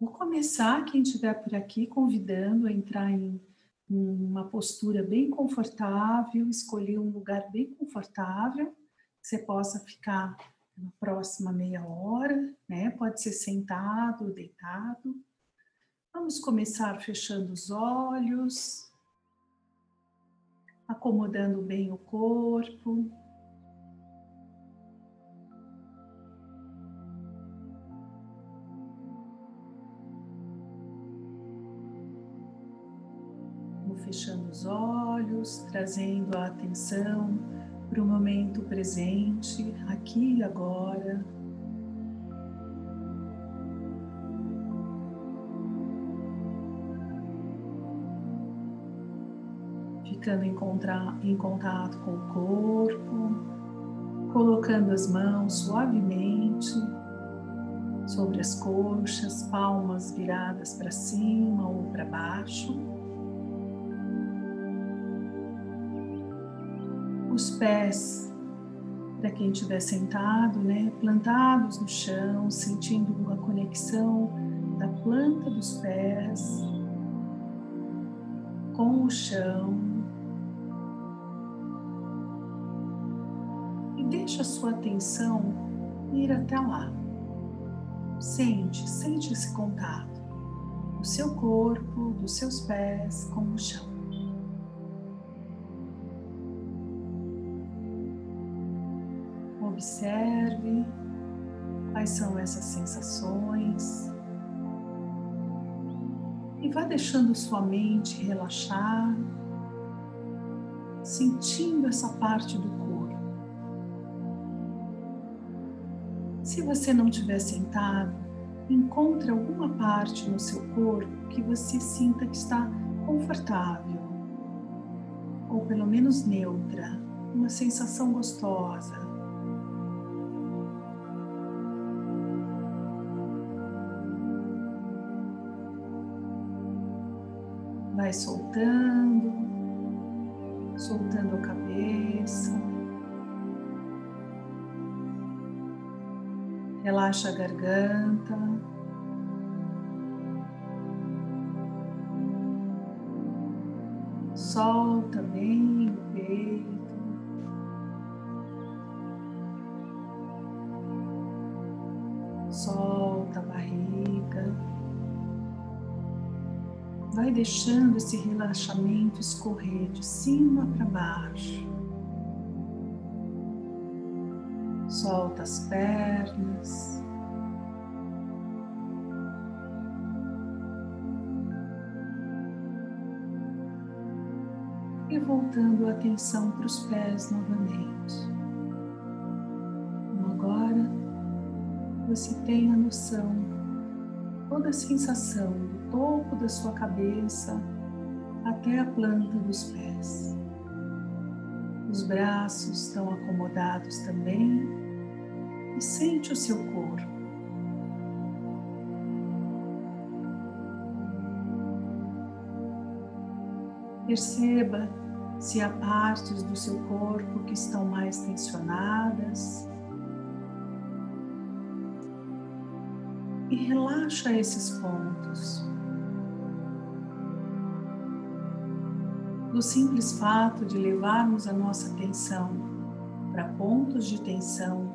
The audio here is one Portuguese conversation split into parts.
Vou começar, quem estiver por aqui, convidando a entrar em uma postura bem confortável, escolher um lugar bem confortável, que você possa ficar na próxima meia hora, né? Pode ser sentado deitado. Vamos começar fechando os olhos, acomodando bem o corpo. Olhos, trazendo a atenção para o momento presente, aqui e agora. Ficando em, em contato com o corpo, colocando as mãos suavemente sobre as coxas, palmas viradas para cima ou para baixo. Os pés, para quem estiver sentado, né, plantados no chão, sentindo uma conexão da planta dos pés com o chão. E deixa a sua atenção ir até lá. Sente, sente esse contato do seu corpo, dos seus pés com o chão. Observe quais são essas sensações e vá deixando sua mente relaxar, sentindo essa parte do corpo. Se você não estiver sentado, encontre alguma parte no seu corpo que você sinta que está confortável ou pelo menos neutra, uma sensação gostosa. Vai soltando, soltando a cabeça. Relaxa a garganta. Solta bem o peito. Solta a barriga vai deixando esse relaxamento escorrer de cima para baixo. Solta as pernas. E voltando a atenção para os pés novamente. Então agora você tem a noção, toda a sensação topo da sua cabeça até a planta dos pés. Os braços estão acomodados também e sente o seu corpo. Perceba se há partes do seu corpo que estão mais tensionadas e relaxa esses pontos. Do simples fato de levarmos a nossa atenção para pontos de tensão,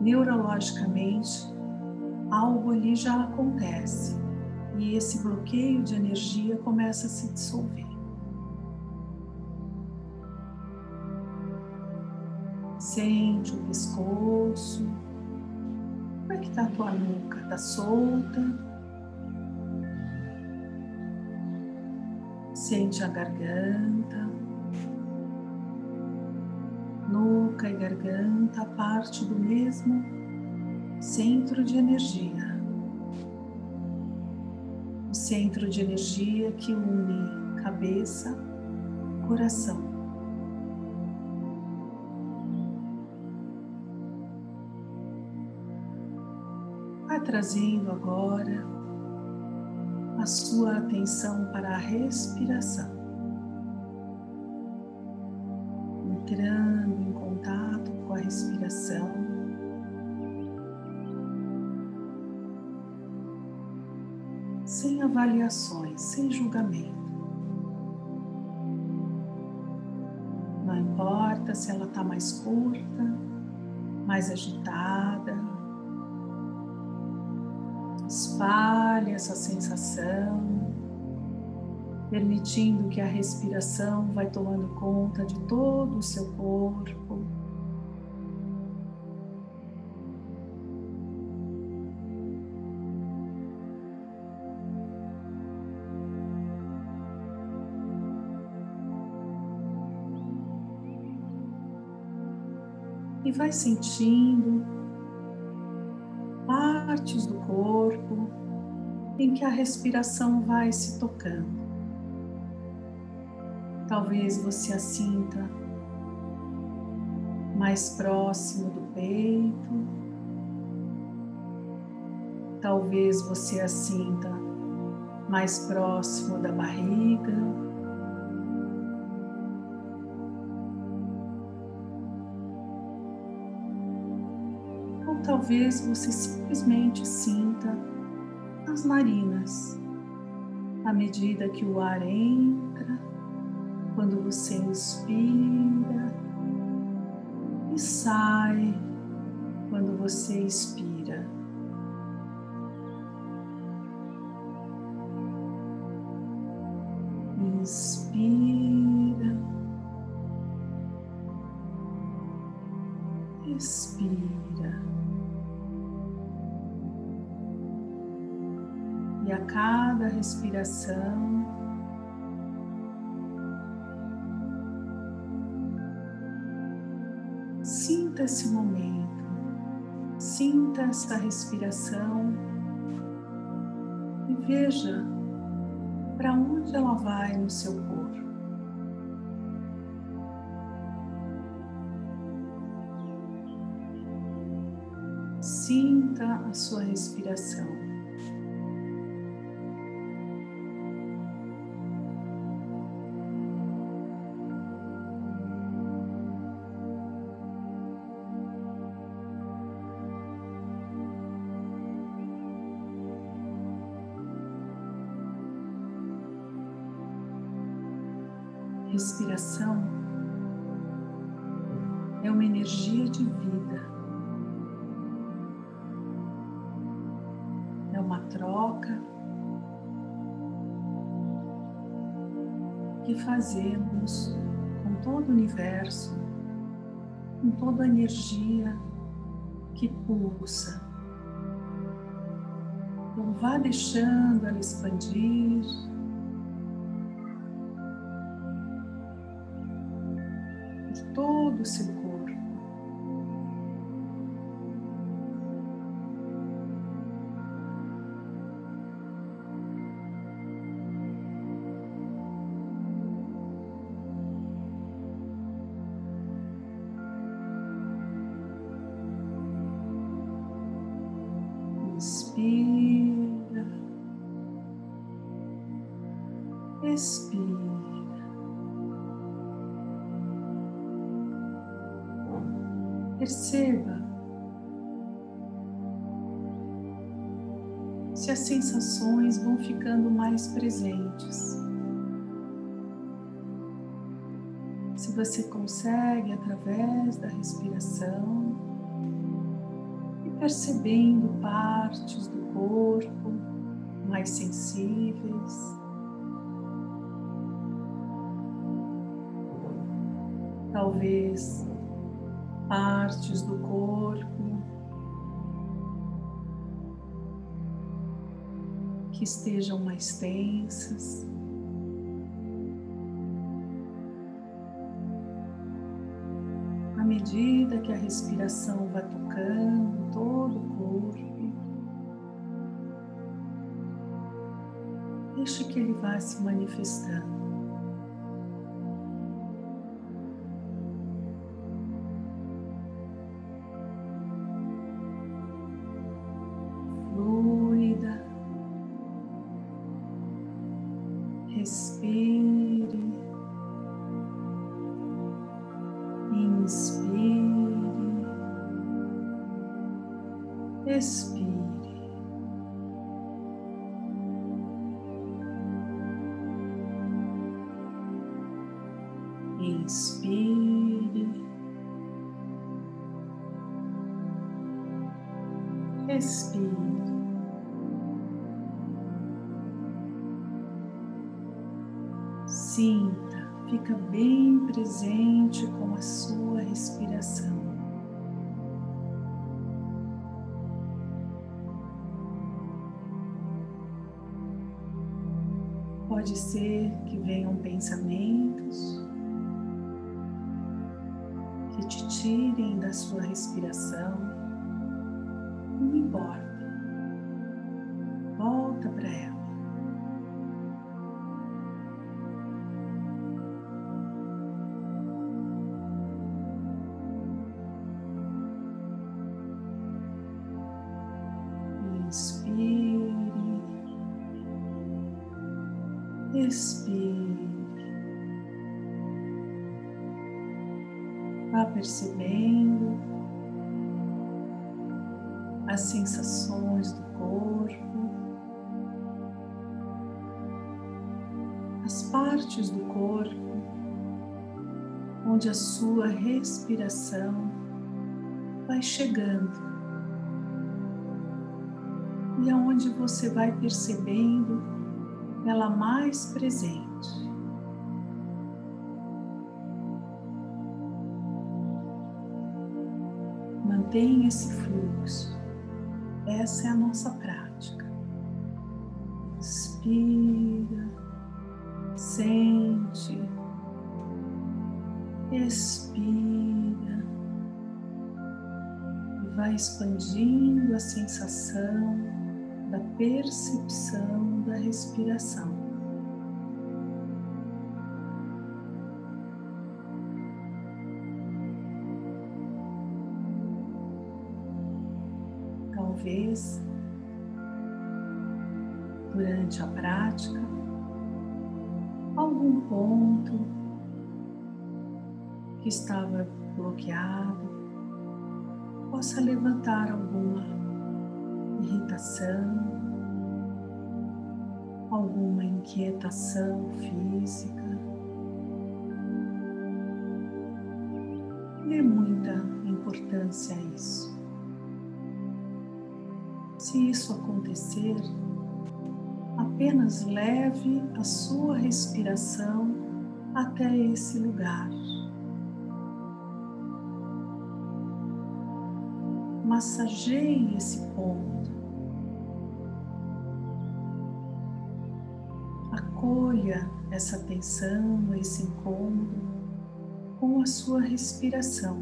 neurologicamente, algo ali já acontece e esse bloqueio de energia começa a se dissolver. Sente o pescoço. Como é que está a tua nuca? Está solta? Sente a garganta, nuca e garganta, parte do mesmo centro de energia. O centro de energia que une cabeça, coração. Vai trazendo agora a sua atenção para a respiração, entrando em contato com a respiração. sem avaliações, sem julgamento. Não importa se ela está mais curta, mais agitada. Espalhe essa sensação, permitindo que a respiração vai tomando conta de todo o seu corpo. e vai sentindo partes do corpo em que a respiração vai se tocando. Talvez você a sinta mais próximo do peito, talvez você a sinta mais próximo da barriga. Talvez você simplesmente sinta as narinas à medida que o ar entra, quando você inspira e sai quando você expira. Inspira, respiração, sinta esse momento, sinta essa respiração e veja para onde ela vai no seu corpo. Sinta a sua respiração. Com todo o universo, com toda a energia que pulsa. Então, vá deixando ela expandir todo o seu mais presentes. Se você consegue, através da respiração, e percebendo partes do corpo mais sensíveis. Talvez partes do corpo que estejam mais tensas. À medida que a respiração vai tocando todo o corpo, deixe que ele vá se manifestando. Expire. Fica bem presente com a sua respiração. Pode ser que venham pensamentos que te tirem da sua respiração. Não importa. Volta para ela. Respiração vai chegando e aonde você vai percebendo ela mais presente. Mantenha esse fluxo. Essa é a nossa prática. Inspira, sente, expira vai expandindo a sensação da percepção da respiração. Talvez durante a prática, algum ponto que estava bloqueado possa levantar alguma irritação, alguma inquietação física. Dê muita importância a isso. Se isso acontecer, apenas leve a sua respiração até esse lugar. Massageie esse ponto acolha essa tensão, esse incômodo com a sua respiração.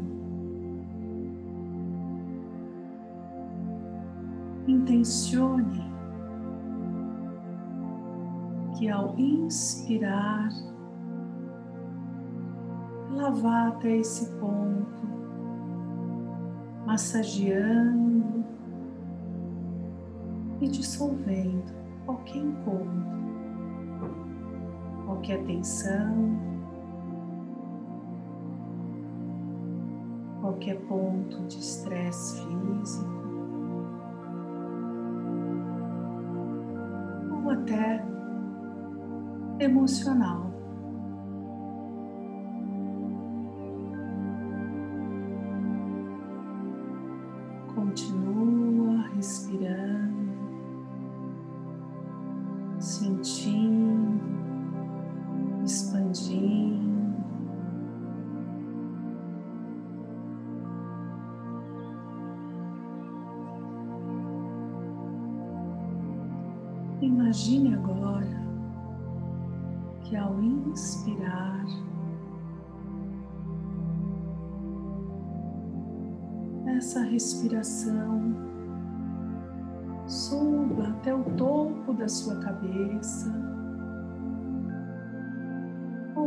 Intencione que ao inspirar, vá até esse ponto, massageando e dissolvendo qualquer incômodo qualquer tensão, qualquer ponto de estresse físico ou até emocional. Continua respirando, sentindo expandindo. Imagine agora que ao inspirar, essa respiração suba até o topo da sua cabeça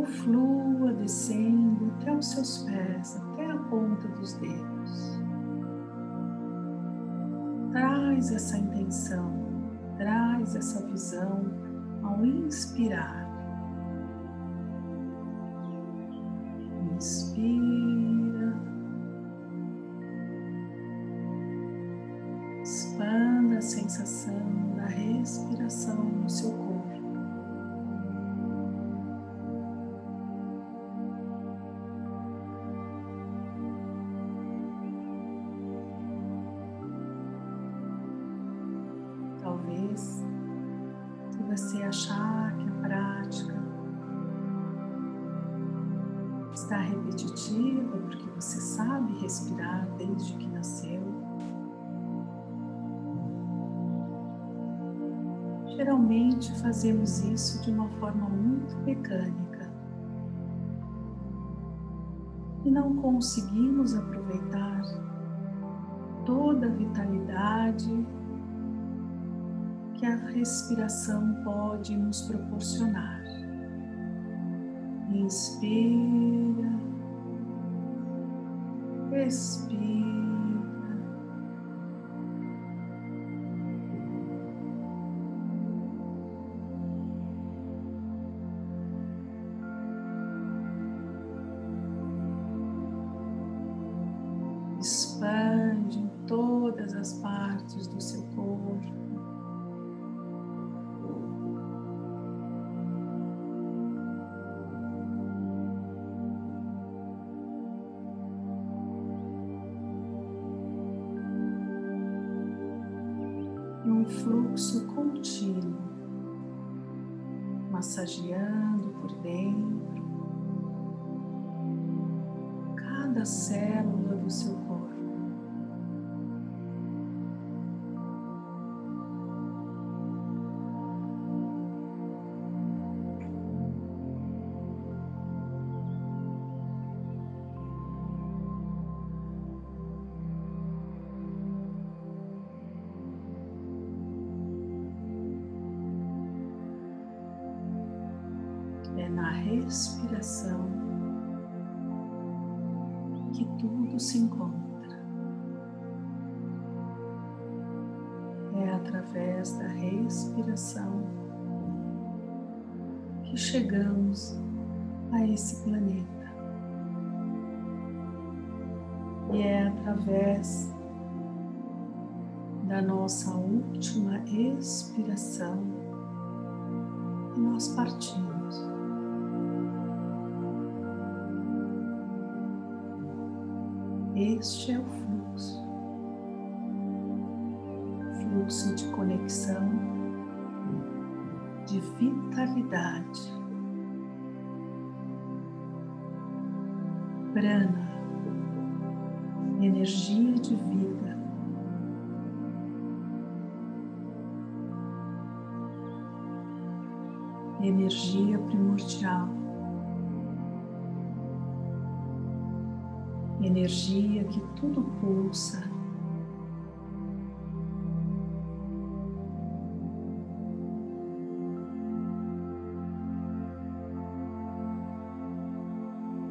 flua descendo até os seus pés, até a ponta dos dedos. Traz essa intenção, traz essa visão ao inspirar. Você achar que a prática está repetitiva, porque você sabe respirar desde que nasceu, geralmente fazemos isso de uma forma muito mecânica. E não conseguimos aproveitar toda a vitalidade que a respiração pode nos proporcionar. Inspira, expira. Massageando por dentro cada célula do seu corpo. Respiração que tudo se encontra. É através da respiração que chegamos a esse planeta. E é através da nossa última expiração que nós partimos. Este é o fluxo fluxo de conexão, de vitalidade. Prana, energia de vida. Energia primordial. Energia que tudo pulsa.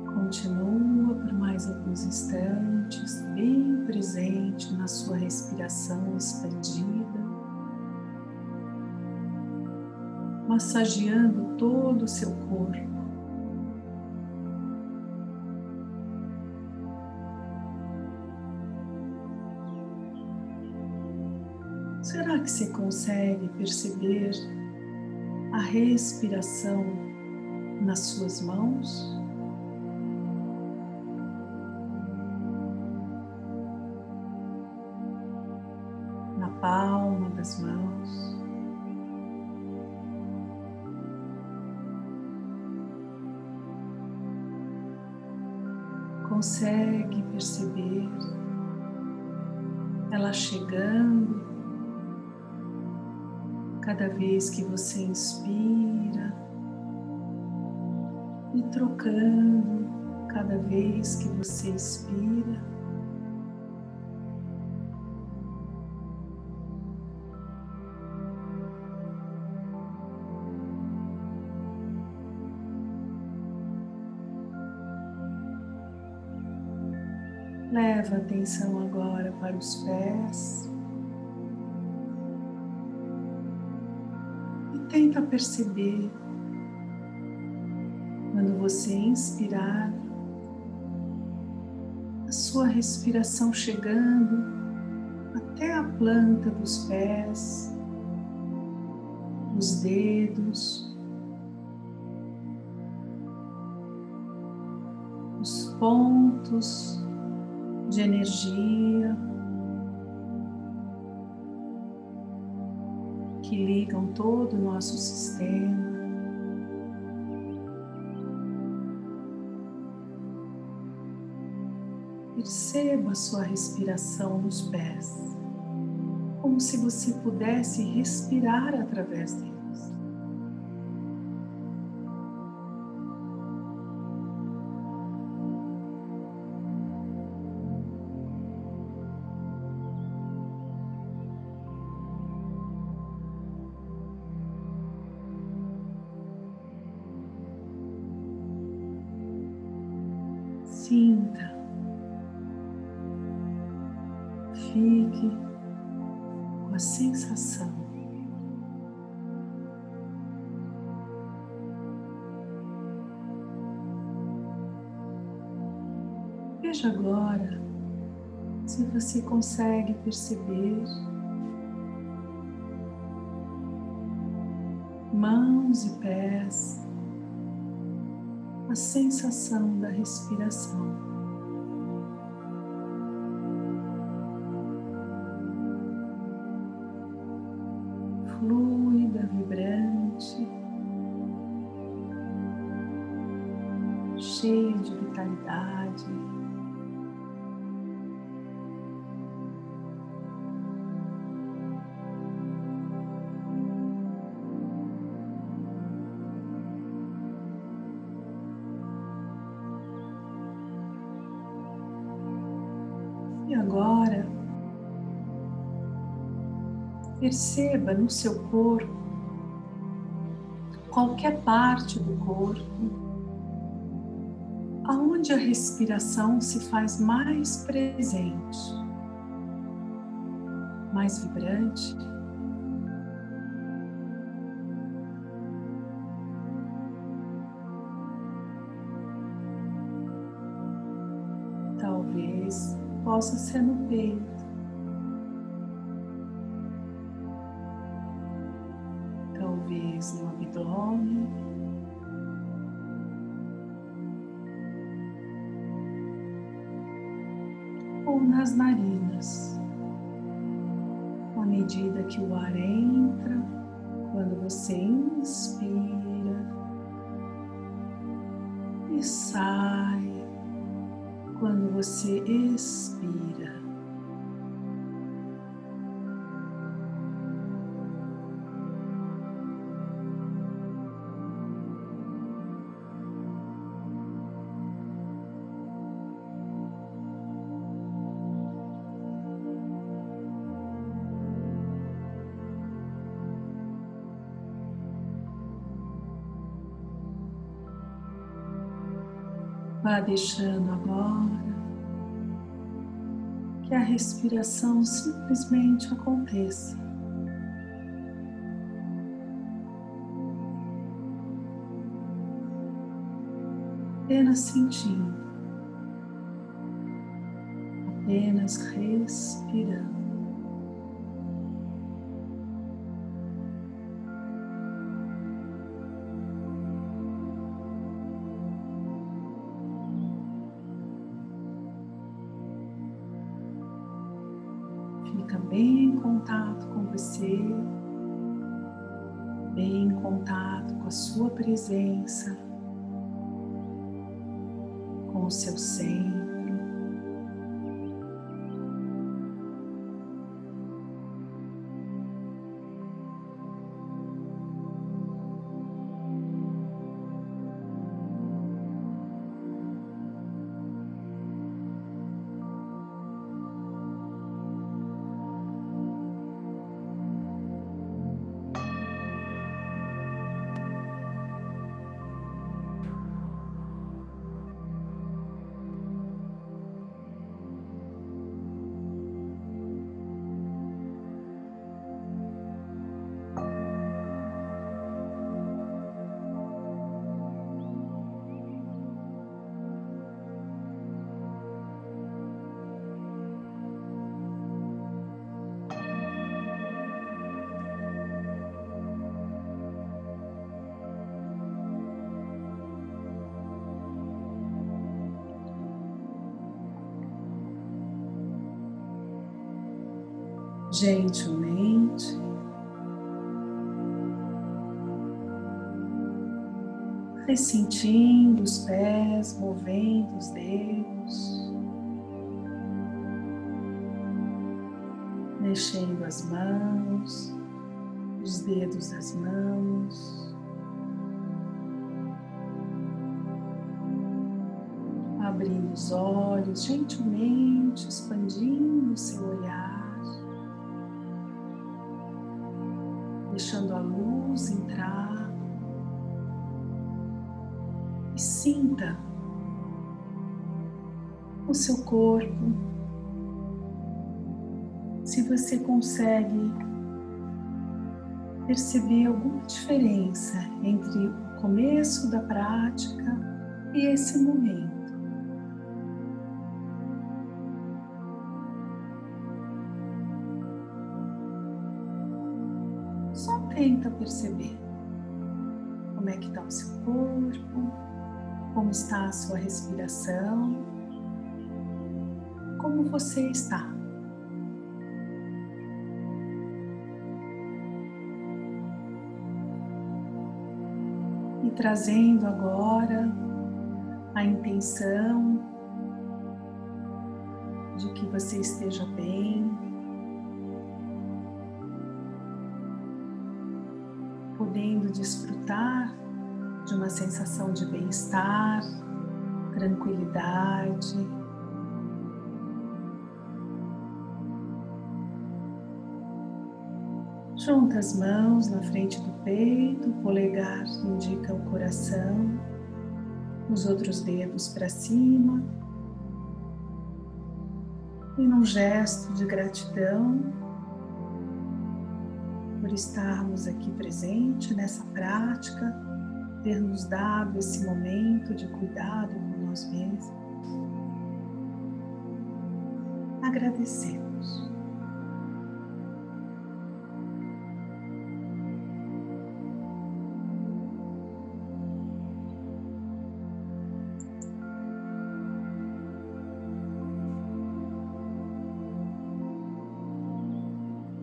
Continua por mais alguns instantes, bem presente na sua respiração expandida, massageando todo o seu corpo. Será que você consegue perceber a respiração nas suas mãos? Na palma das mãos. Consegue perceber ela chegando cada vez que você inspira e trocando cada vez que você expira. Leva a atenção agora para os pés. Tenta perceber quando você inspirar a sua respiração chegando até a planta dos pés, os dedos, os pontos de energia que ligam todo o nosso sistema. Perceba a sua respiração nos pés, como se você pudesse respirar através deles. Você consegue perceber mãos e pés, a sensação da respiração. vibrante, cheio de vitalidade. Perceba no seu corpo qualquer parte do corpo, aonde a respiração se faz mais presente, mais vibrante. Talvez possa ser no peito. Nas narinas, à medida que o ar entra, quando você inspira e sai, quando você expira. Vá deixando agora que a respiração simplesmente aconteça. Apenas sentindo, apenas respirando. Bem em contato com a sua presença, com o seu centro. gentilmente. Vai sentindo os pés, movendo os dedos, mexendo as mãos, os dedos das mãos, abrindo os olhos, gentilmente expandindo o seu olhar. Deixando a luz entrar e sinta o seu corpo. Se você consegue perceber alguma diferença entre o começo da prática e esse momento. Tenta perceber como é que está o seu corpo, como está a sua respiração, como você está. E trazendo agora a intenção de que você esteja bem, podendo desfrutar de uma sensação de bem-estar, tranquilidade. Junta as mãos na frente do peito, o polegar indica o coração, os outros dedos para cima. E num gesto de gratidão, estarmos aqui presente nessa prática, ter nos dado esse momento de cuidado com nós mesmos. Agradecemos.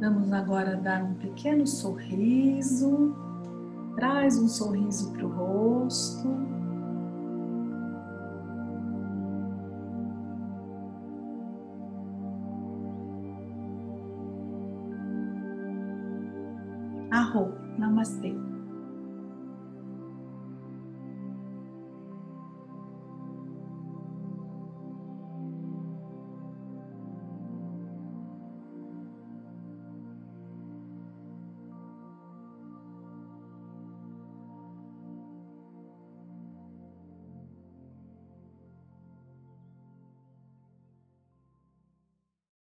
Vamos agora dar um pequeno sorriso. Traz um sorriso para o rosto. Arro, namastê.